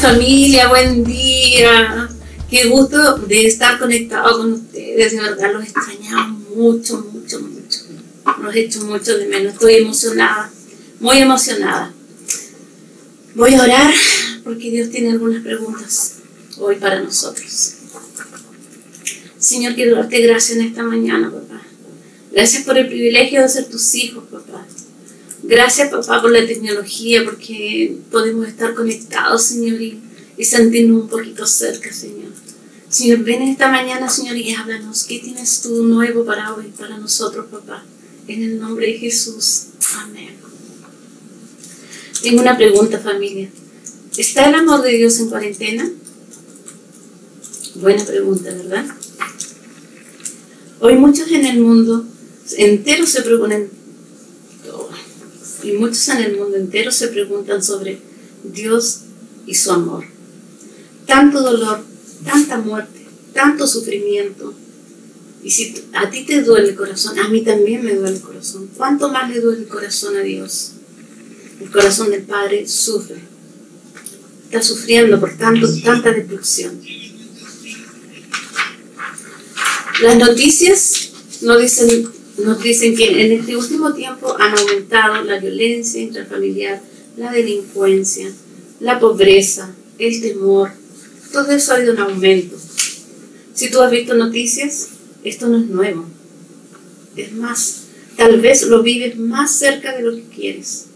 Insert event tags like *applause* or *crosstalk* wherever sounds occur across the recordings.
Familia, buen día. Qué gusto de estar conectado con ustedes. De verdad los extrañamos mucho, mucho, mucho. Los hecho mucho de menos. Estoy emocionada, muy emocionada. Voy a orar porque Dios tiene algunas preguntas hoy para nosotros. Señor, quiero darte gracias en esta mañana, papá. Gracias por el privilegio de ser tus hijos. Gracias, papá, por la tecnología, porque podemos estar conectados, Señor, y, sentirnos un poquito cerca, Señor. Señor, ven esta mañana, Señor, y háblanos. ¿Qué tienes tú nuevo para hoy, para nosotros, papá? En el nombre de Jesús. Amén. Tengo una pregunta, familia. ¿Está el amor de Dios en cuarentena? Buena pregunta, ¿verdad? Hoy muchos en el mundo entero se proponen y muchos en el mundo entero se preguntan sobre Dios y su amor. Tanto dolor, tanta muerte, tanto sufrimiento. Y si a ti te duele el corazón, a mí también me duele el corazón. ¿Cuánto más le duele el corazón a Dios? El corazón del Padre sufre. Está sufriendo por tanto, tanta destrucción. Las noticias no dicen nos dicen que en este último tiempo han aumentado la violencia intrafamiliar, la delincuencia, la pobreza, el temor. Todo eso ha ido en aumento. Si tú has visto noticias, esto no es nuevo. Es más, tal vez lo vives más cerca de lo que quieres.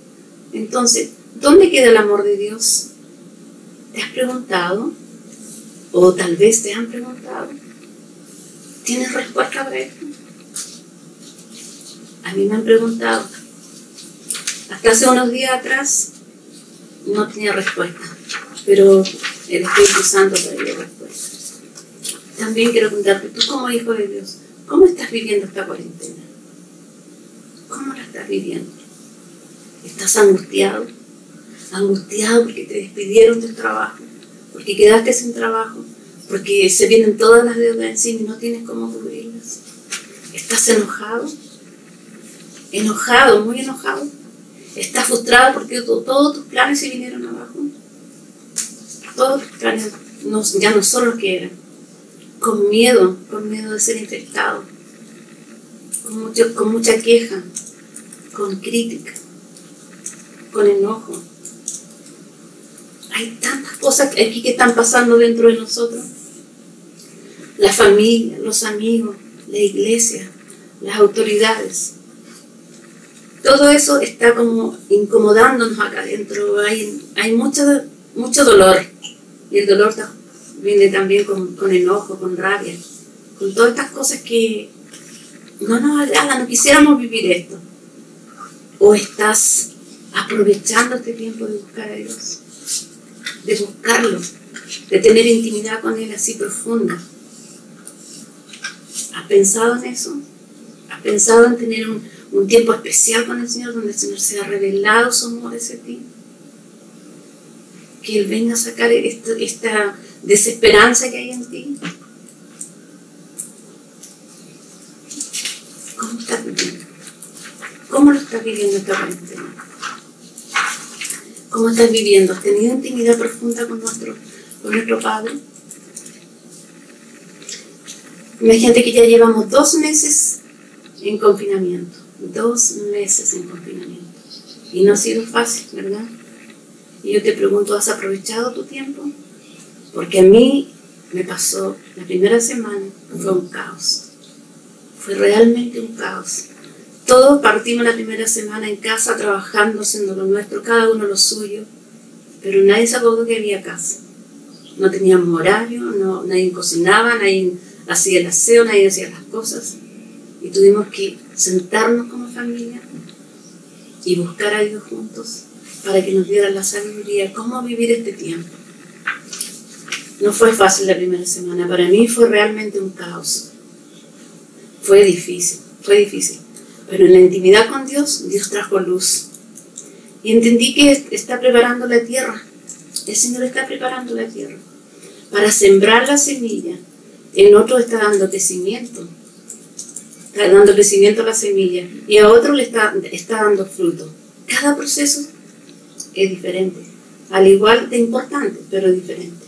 Entonces, ¿dónde queda el amor de Dios? ¿Te has preguntado? O tal vez te han preguntado. ¿Tienes respuesta para esto? A mí me han preguntado. Hasta hace unos días atrás no tenía respuesta, pero el Espíritu Santo traía respuesta. También quiero preguntarte, tú como hijo de Dios, ¿cómo estás viviendo esta cuarentena? ¿Cómo la estás viviendo? ¿Estás angustiado? Angustiado porque te despidieron del trabajo, porque quedaste sin trabajo, porque se vienen todas las deudas encima y no tienes cómo cubrirlas. ¿Estás enojado? Enojado, muy enojado. Estás frustrado porque todos tus planes se vinieron abajo. Todos tus planes ya no son los que eran. Con miedo, con miedo de ser infectado. Con, mucho, con mucha queja, con crítica, con enojo. Hay tantas cosas aquí que están pasando dentro de nosotros. La familia, los amigos, la iglesia, las autoridades todo eso está como incomodándonos acá adentro. Hay, hay mucho, mucho dolor. Y el dolor viene también con, con, enojo, con rabia, con todas estas cosas que no nos agradan, no quisiéramos vivir esto. O estás aprovechando este tiempo de buscar a Dios, de buscarlo, de tener intimidad con Él así profunda. ¿Has pensado en eso? ¿Has pensado en tener un, un tiempo especial con el Señor, donde el Señor se ha revelado su amor hacia ti. Que Él venga a sacar esta, desesperanza que hay en ti. ¿Cómo estás viviendo? ¿Cómo lo estás viviendo esta cuarentena? ¿Cómo estás viviendo? ¿Has tenido intimidad profunda con nuestro, con nuestro Padre? Imagínate que ya llevamos dos meses en confinamiento dos meses en confinamiento. Y no ha sido fácil, ¿verdad? Y yo te pregunto, ¿has aprovechado tu tiempo? Porque a mí me pasó la primera semana, fue un caos. Fue realmente un caos. Todos partimos la primera semana en casa trabajando, haciendo lo nuestro, cada uno lo suyo, pero nadie acordó que había casa. No teníamos horario, no, nadie cocinaba, nadie hacía el aseo, nadie hacía las cosas. Y tuvimos que sentarnos como familia y buscar a Dios juntos para que nos diera la sabiduría, cómo vivir este tiempo. No fue fácil la primera semana, para mí fue realmente un caos. Fue difícil, fue difícil. Pero en la intimidad con Dios, Dios trajo luz. Y entendí que está preparando la tierra. El Señor está preparando la tierra para sembrar la semilla. En otro está dando crecimiento dando crecimiento a la semilla y a otro le está, está dando fruto. Cada proceso es diferente. al igual de importante, pero diferente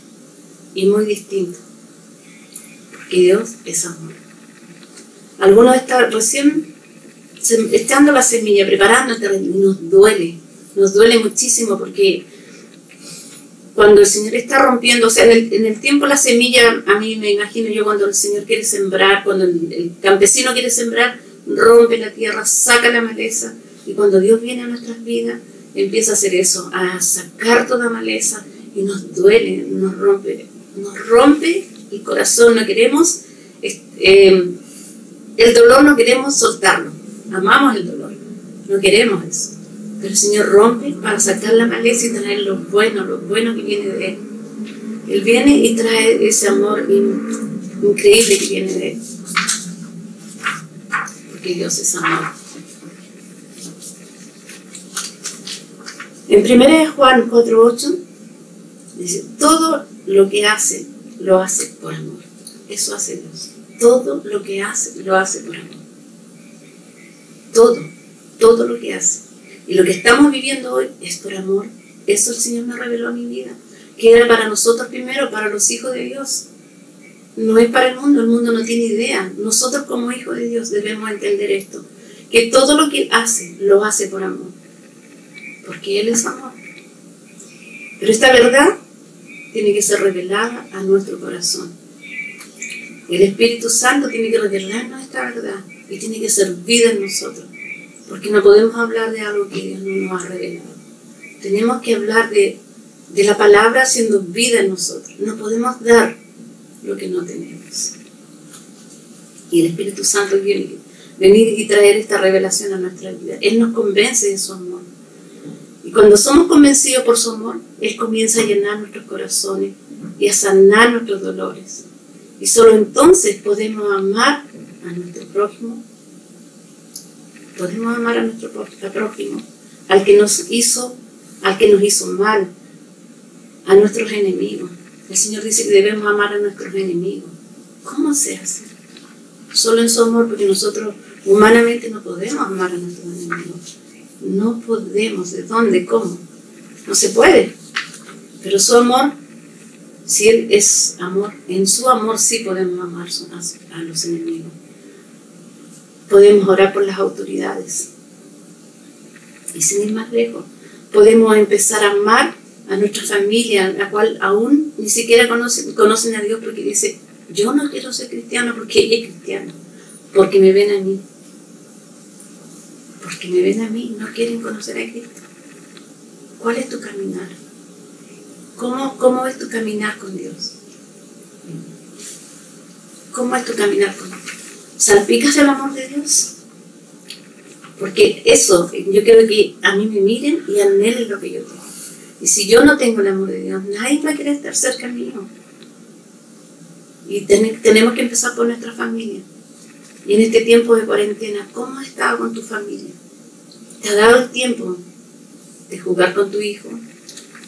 y muy distinto. Porque Dios es amor. Algunos están recién echando la semilla, preparando y nos duele, nos duele muchísimo porque cuando el Señor está rompiendo, o sea, en el, tiempo la semilla, a mí me imagino yo cuando el Señor quiere sembrar, cuando el, campesino quiere sembrar, rompe la tierra, saca la maleza, y cuando Dios viene a nuestras vidas, empieza a hacer eso, a sacar toda maleza, y nos duele, nos rompe, nos rompe el corazón, no queremos, eh, el dolor no queremos soltarlo, amamos el dolor, no queremos eso. Pero el Señor rompe para sacar la maleza y traer lo bueno, lo bueno que viene de Él. Él viene y trae ese amor increíble que viene de Él. Porque Dios es amor. En 1 Juan 4.8 dice, todo lo que hace, lo hace por amor. Eso hace Dios. Todo lo que hace, lo hace por amor. Todo, todo lo que hace. Y lo que estamos viviendo hoy es por amor. Eso el Señor me reveló en mi vida. Que era para nosotros primero, para los hijos de Dios. No es para el mundo, el mundo no tiene idea. Nosotros como hijos de Dios debemos entender esto. Que todo lo que Él hace, lo hace por amor. Porque Él es amor. Pero esta verdad tiene que ser revelada a nuestro corazón. El Espíritu Santo tiene que revelarnos esta verdad y tiene que ser vida en nosotros porque no podemos hablar de algo que Dios no nos ha revelado. Tenemos que hablar de, la palabra haciendo vida en nosotros. No podemos dar lo que no tenemos. Y el Espíritu Santo viene venir y traer esta revelación a nuestra vida. Él nos convence de su amor. Y cuando somos convencidos por su amor, Él comienza a llenar nuestros corazones y a sanar nuestros dolores. Y solo entonces podemos amar a nuestro prójimo podemos amar a nuestro prójimo, al que nos hizo, al que nos hizo mal, a nuestros enemigos. El Señor dice que debemos amar a nuestros enemigos. ¿Cómo se hace? Solo en su amor, porque nosotros humanamente no podemos amar a nuestros enemigos. No podemos. ¿De dónde? ¿Cómo? No se puede. Pero su amor, si Él es amor, en su amor sí podemos amar a los enemigos podemos orar por las autoridades. Y sin ir más lejos, podemos empezar a amar a nuestra familia, la cual aún ni siquiera conocen, a Dios porque dice, yo no quiero ser cristiano porque ella es cristiano, porque me ven a mí. Porque me ven a mí, no quieren conocer a Cristo. ¿Cuál es tu caminar? ¿Cómo, cómo es tu caminar con Dios? ¿Cómo es tu caminar con Dios? Salpicas el amor de Dios. Porque eso, yo quiero que a mí me miren y anhelen lo que yo tengo. Y si yo no tengo el amor de Dios, nadie va a querer estar cerca mío. Y tenemos que empezar por nuestra familia. Y en este tiempo de cuarentena, ¿cómo has estado con tu familia? ¿Te ha dado el tiempo de jugar con tu hijo?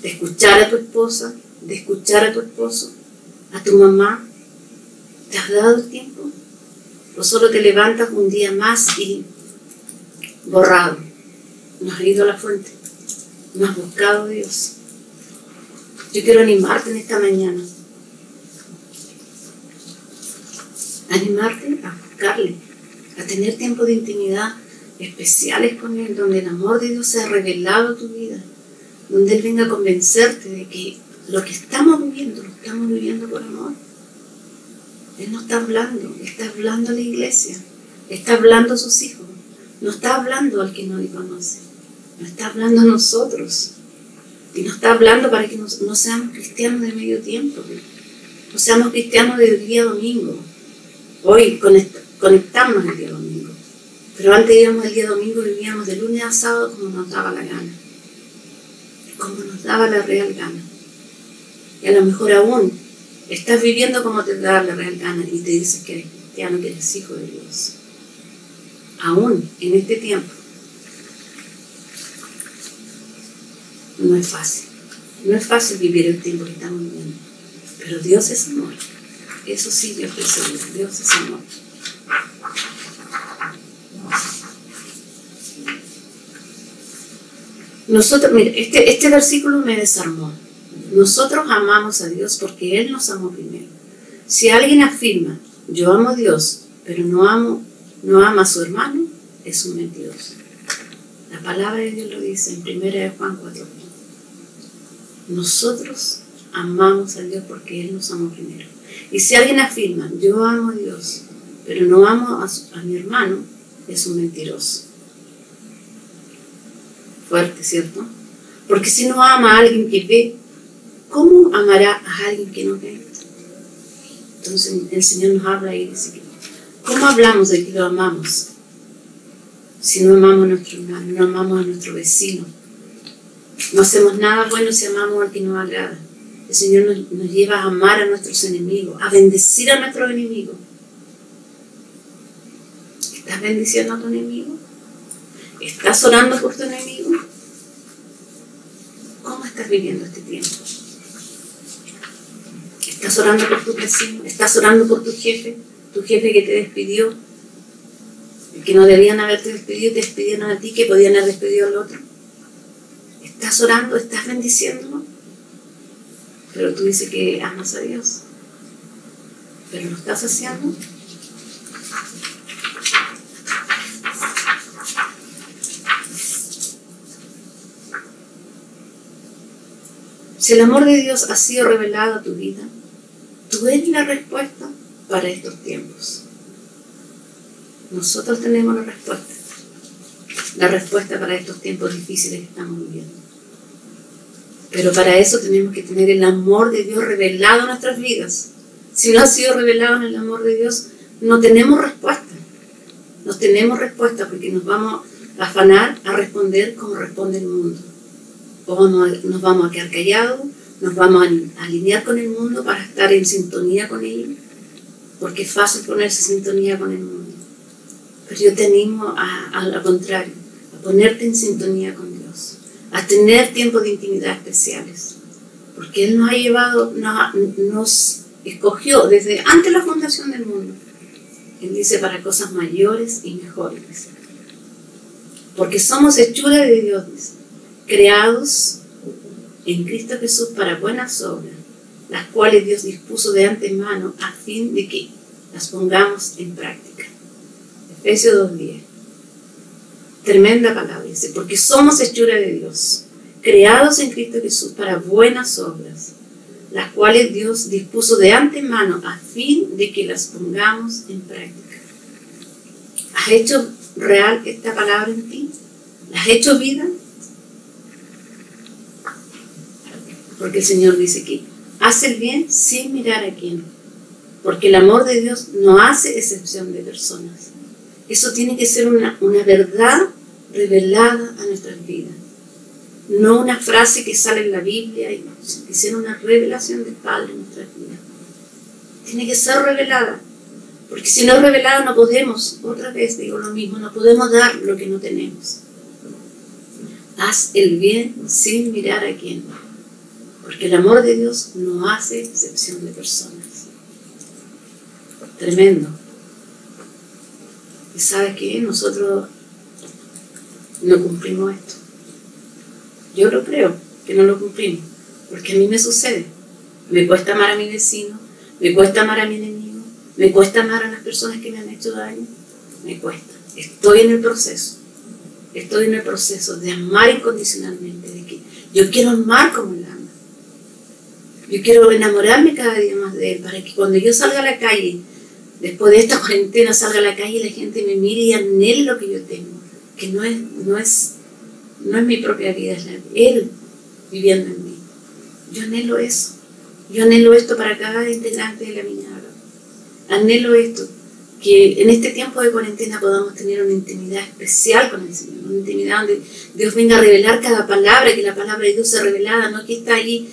¿De escuchar a tu esposa? ¿De escuchar a tu esposo? ¿A tu mamá? ¿Te has dado el tiempo? O solo te levantas un día más y borrado. No has ido a la fuente, no has buscado a Dios. Yo quiero animarte en esta mañana. Animarte a buscarle, a tener tiempo de intimidad especiales con Él, donde el amor de Dios sea revelado a tu vida, donde Él venga a convencerte de que lo que estamos viviendo, lo estamos viviendo por amor él no está hablando, está hablando a la iglesia, está hablando a sus hijos, no está hablando al que no le conoce, no está hablando a nosotros. Y no está hablando para que no, seamos cristianos de medio tiempo, no seamos cristianos del día domingo. Hoy conectamos el día domingo, pero antes íbamos el día domingo y vivíamos de lunes a sábado como nos daba la gana, como nos daba la real gana. Y a lo mejor aún Estás viviendo como te da la real gana y te dices que eres cristiano, que eres hijo de Dios. Aún en este tiempo. No es fácil. No es fácil vivir el tiempo que estamos viviendo. Pero Dios es amor. Eso sí, yo estoy seguro. Dios es amor. Nosotros, mire, este, este versículo me desarmó. Nosotros amamos a Dios porque Él nos amó primero. Si alguien afirma, yo amo a Dios, pero no amo, no ama a su hermano, es un mentiroso. La palabra de Dios lo dice en 1 Juan 4. Nosotros amamos a Dios porque Él nos amó primero. Y si alguien afirma, yo amo a Dios, pero no amo a, mi hermano, es un mentiroso. Fuerte, ¿cierto? Porque si no ama a alguien que ve, ¿cómo amará a alguien que no ve? Entonces el Señor nos habla y dice ¿cómo hablamos de que lo amamos? Si no amamos a nuestro hermano, no amamos a nuestro vecino. No hacemos nada bueno si amamos al que nos agrada. El Señor nos, lleva a amar a nuestros enemigos, a bendecir a nuestros enemigos. ¿Estás bendiciendo a tu enemigo? ¿Estás orando por tu enemigo? ¿Cómo estás viviendo este tiempo? ¿Estás orando por tu vecino? ¿Estás orando por tu jefe? Tu jefe que te despidió, que no debían haberte despedido, te despidieron a ti, que podían haber despedido al otro. ¿Estás orando? ¿Estás bendiciéndolo? Pero tú dices que amas a Dios. Pero lo estás haciendo. Si el amor de Dios ha sido revelado a tu vida, tú eres la respuesta para estos tiempos. Nosotros tenemos la respuesta. La respuesta para estos tiempos difíciles que estamos viviendo. Pero para eso tenemos que tener el amor de Dios revelado en nuestras vidas. Si no ha sido revelado en el amor de Dios, no tenemos respuesta. No tenemos respuesta porque nos vamos a afanar a responder como responde el mundo. O nos vamos a quedar callados, nos vamos a alinear con el mundo para estar en sintonía con él, porque es fácil ponerse en sintonía con el mundo. Pero yo te animo a, a lo contrario, a ponerte en sintonía con a tener tiempos de intimidad especiales. Porque Él nos ha llevado, nos, escogió desde antes de la fundación del mundo. Él dice para cosas mayores y mejores. Porque somos hechura de Dios, creados en Cristo Jesús para buenas obras, las cuales Dios dispuso de antemano a fin de que las pongamos en práctica. Efesios 2.10. Tremenda palabra, dice, porque somos hechura de Dios, creados en Cristo Jesús para buenas obras, las cuales Dios dispuso de antemano a fin de que las pongamos en práctica. ¿Has hecho real esta palabra en ti? ¿La has hecho vida? Porque el Señor dice que hace el bien sin mirar a quién. Porque el amor de Dios no hace excepción de personas. Eso tiene que ser una, una verdad revelada a nuestras vidas. No una frase que sale en la Biblia, sino que sea una revelación del Padre en nuestras vidas. Tiene que ser revelada, porque si no es revelada no podemos, otra vez digo lo mismo, no podemos dar lo que no tenemos. Haz el bien sin mirar a quién, porque el amor de Dios no hace excepción de personas. Tremendo. Y sabes que nosotros no cumplimos esto. Yo lo creo que no lo cumplimos, porque a mí me sucede. Me cuesta amar a mi vecino, me cuesta amar a mi enemigo, me cuesta amar a las personas que me han hecho daño, me cuesta. Estoy en el proceso, estoy en el proceso de amar incondicionalmente, de que yo quiero amar como. Yo quiero enamorarme cada día más de él, para que cuando yo salga a la calle, después de esta *laughs* cuarentena, salga a la calle y la gente me mire y anhele lo que yo tengo que no es, no es, no es mi propia vida, es Él viviendo en mí. Yo anhelo eso. Yo anhelo esto para cada integrante de la minada. Anhelo esto, que en este tiempo de cuarentena podamos tener una intimidad especial con el Señor, una intimidad donde Dios venga a revelar cada palabra, que la palabra de Dios sea revelada, no que está ahí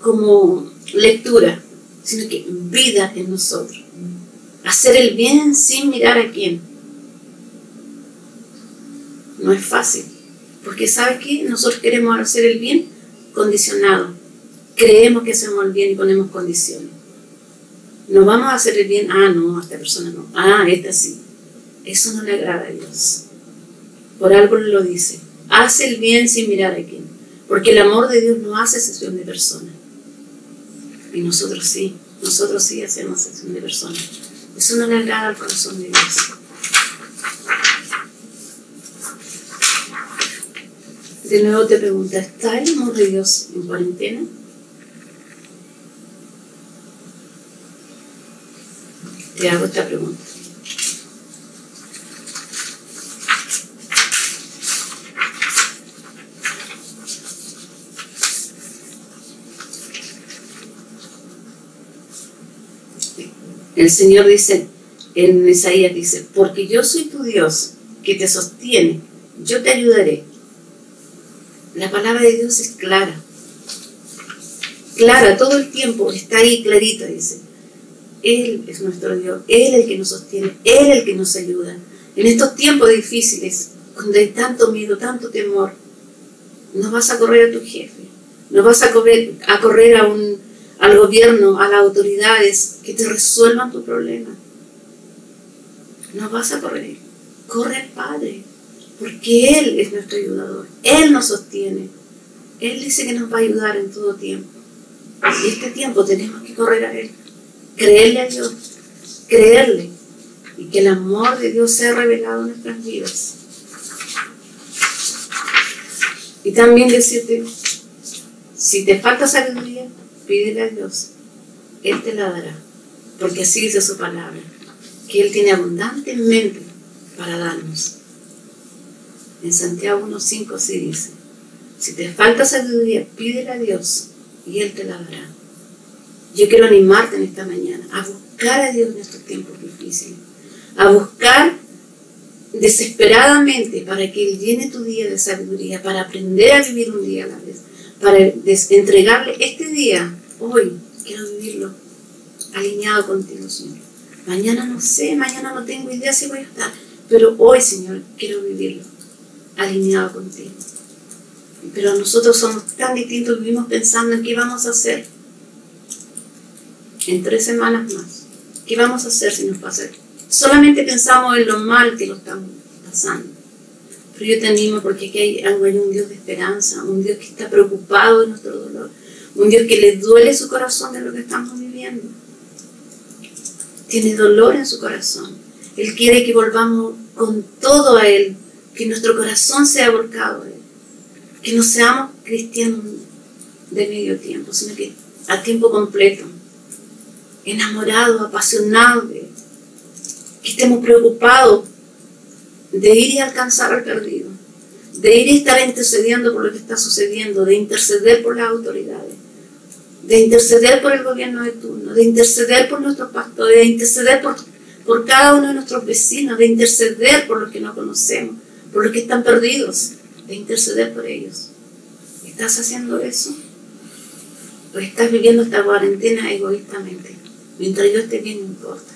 como lectura, sino que vida en nosotros. Hacer el bien sin mirar a quién, no es fácil. Porque ¿sabes qué? Nosotros queremos hacer el bien condicionado. Creemos que hacemos el bien y ponemos condiciones. No vamos a hacer el bien, ah, no, esta persona no, ah, esta sí. Eso no le agrada a Dios. Por algo lo dice. hace el bien sin mirar a quién. Porque el amor de Dios no hace excepción de personas. Y nosotros sí, nosotros sí hacemos excepción de personas. Eso no le agrada al corazón de Dios. De nuevo te pregunto, ¿está el amor de Dios en cuarentena? Te hago esta pregunta. El Señor dice, en Isaías dice, porque yo soy tu Dios que te sostiene, yo te ayudaré. La palabra de Dios es clara, clara todo el tiempo, está ahí clarita, dice. Él es nuestro Dios, Él es el que nos sostiene, Él es el que nos ayuda. En estos tiempos difíciles, cuando hay tanto miedo, tanto temor, no vas a correr a tu jefe, no vas a a, correr a un al gobierno, a las autoridades, que te resuelvan tu problema. No vas a correr, corre al Padre, porque Él es nuestro ayudador, Él nos sostiene, Él dice que nos va a ayudar en todo tiempo. Y este tiempo tenemos que correr a Él, creerle a Dios, creerle, y que el amor de Dios sea revelado en nuestras vidas. Y también decirte, si te falta sabiduría, pídele a Dios, Él te la dará, porque así dice su palabra, que Él tiene abundantemente para darnos. En Santiago 1.5 sí dice, si te falta sabiduría, pídele a Dios y Él te la dará. Yo quiero animarte en esta mañana a buscar a Dios en estos tiempos difíciles, a buscar desesperadamente para que Él llene tu día de sabiduría, para aprender a vivir un día a la vez, para entregarle este día, hoy, quiero vivirlo alineado contigo, Señor. Mañana no sé, mañana no tengo idea si voy a estar, pero hoy, Señor, quiero vivirlo alineado contigo. Pero nosotros somos tan distintos, vivimos pensando en qué vamos a hacer en tres semanas más. ¿Qué vamos a hacer si nos pasa? Solamente pensamos en lo mal que lo estamos pasando. Pero yo te animo porque aquí hay, hay un Dios de esperanza, un Dios que está preocupado de nuestro dolor, un Dios que le duele su corazón de lo que estamos viviendo. Tiene dolor en su corazón. Él quiere que volvamos con todo a Él, que nuestro corazón sea volcado a Él, que no seamos cristianos de medio tiempo, sino que a tiempo completo, enamorados, apasionados de Él, que estemos preocupados de ir y alcanzar al perdido, de ir y estar intercediendo por lo que está sucediendo, de interceder por las autoridades, de interceder por el gobierno de turno, de interceder por nuestros pastores, de interceder por, por cada uno de nuestros vecinos, de interceder por los que no conocemos, por los que están perdidos, de interceder por ellos. ¿Estás haciendo eso? ¿O estás viviendo esta cuarentena egoístamente? Mientras yo esté bien, no importa.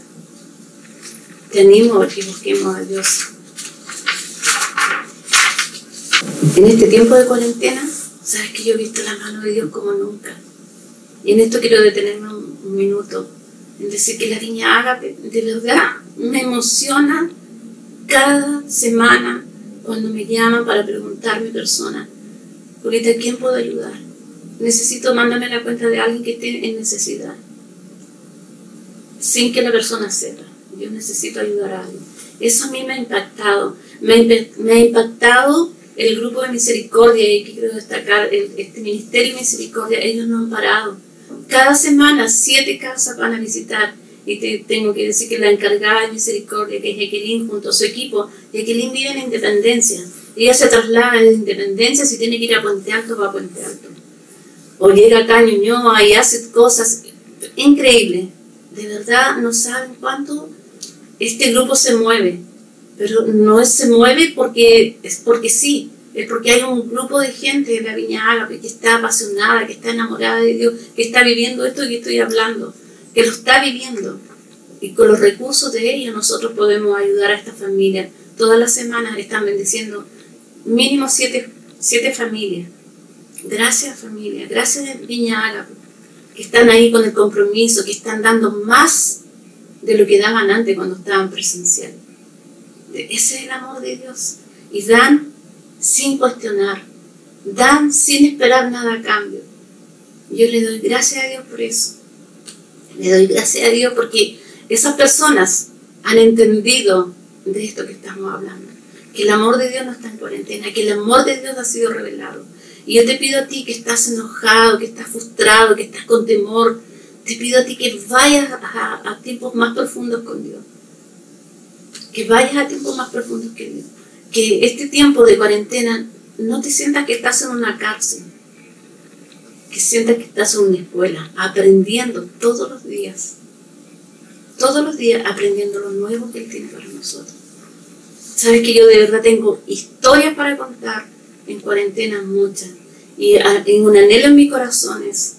Te animo a que busquemos a Dios En este tiempo de cuarentena, sabes que yo he visto la mano de Dios como nunca. Y en esto quiero detenerme un, minuto, en decir que la niña Ágape de verdad me emociona cada semana cuando me llaman para preguntarme persona, Julieta, ¿quién puedo ayudar? Necesito mandarme la cuenta de alguien que esté en necesidad, sin que la persona sepa. Yo necesito ayudar a alguien. Eso a mí me ha impactado. Me, ha impactado el grupo de misericordia, y aquí quiero destacar, este Ministerio de Misericordia, ellos no han parado. Cada semana siete casas van a visitar y te, tengo que decir que la encargada de misericordia, que es Jacqueline, junto a su equipo, Jacqueline vive en Independencia. Ella se traslada de Independencia, si tiene que ir a Puente Alto, va a Puente Alto. O llega acá a Ñuñoa y hace cosas increíbles. De verdad, no saben cuánto este grupo se mueve pero no se mueve porque es porque sí, es porque hay un grupo de gente de la Viña Ágape que está apasionada, que está enamorada de Dios, que está viviendo esto que estoy hablando, que lo está viviendo. Y con los recursos de ellos nosotros podemos ayudar a esta familia. Todas las semanas están bendiciendo mínimo siete, siete familias. Gracias familia, gracias Viña Ágape, que están ahí con el compromiso, que están dando más de lo que daban antes cuando estaban presenciales. Ese es el amor de Dios. Y dan sin cuestionar, dan sin esperar nada a cambio. Yo le doy gracias a Dios por eso. Le doy gracias a Dios porque esas personas han entendido de esto que estamos hablando. Que el amor de Dios no está en cuarentena, que el amor de Dios ha sido revelado. Y yo te pido a ti que estás enojado, que estás frustrado, que estás con temor, te pido a ti que vayas a, tiempos más profundos con Dios. Que vayas a tiempos más profundos que Dios. Que este tiempo de cuarentena no te sientas que estás en una cárcel. Que sientas que estás en una escuela, aprendiendo todos los días. Todos los días aprendiendo lo nuevo que Él tiene para nosotros. Sabes que yo de verdad tengo historias para contar en cuarentena muchas. Y en un anhelo en mi corazón es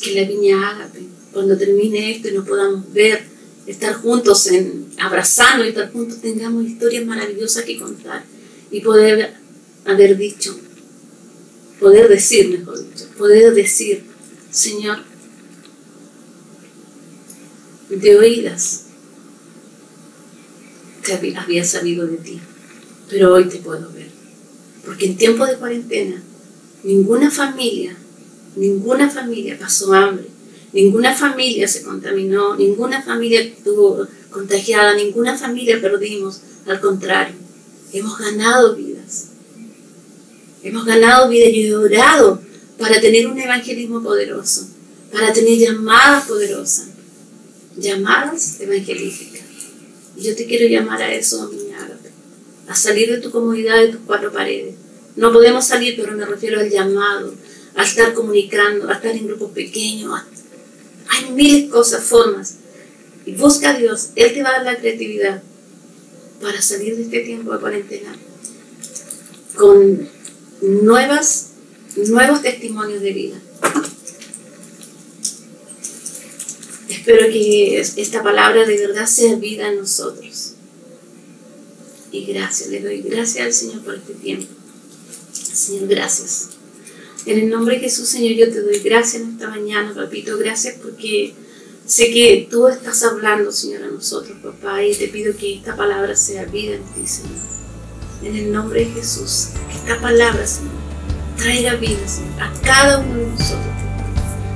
que la viña Ágape, cuando termine esto y nos podamos ver, estar juntos, en, abrazando y estar juntos, tengamos historias maravillosas que contar y poder haber dicho, poder decir, mejor dicho, poder decir, Señor, de oídas te había sabido de ti, pero hoy te puedo ver. Porque en tiempo de cuarentena, ninguna familia Ninguna familia pasó hambre, ninguna familia se contaminó, ninguna familia estuvo contagiada, ninguna familia perdimos. Al contrario, hemos ganado vidas. Hemos ganado vidas y he orado para tener un evangelismo poderoso, para tener llamadas poderosas, llamadas evangelísticas. Y yo te quiero llamar a eso, mi a salir de tu comodidad, de tus cuatro paredes. No podemos salir, pero me refiero al llamado, a estar comunicando, a estar en grupos pequeños. Hay mil cosas, formas. Y busca a Dios, Él te va a dar la creatividad para salir de este tiempo de cuarentena con nuevas, nuevos testimonios de vida. Espero que esta palabra de verdad sea vida en nosotros. Y gracias, le doy gracias al Señor por este tiempo. Señor, gracias. En el nombre de Jesús, Señor, yo te doy gracias en esta mañana, papito. Gracias porque sé que tú estás hablando, Señor, a nosotros, papá. Y te pido que esta palabra sea vida en ti, Señor. En el nombre de Jesús, que esta palabra, Señor, traiga vida, Señor, a cada uno de nosotros.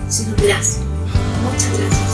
Señor, gracias. Muchas gracias.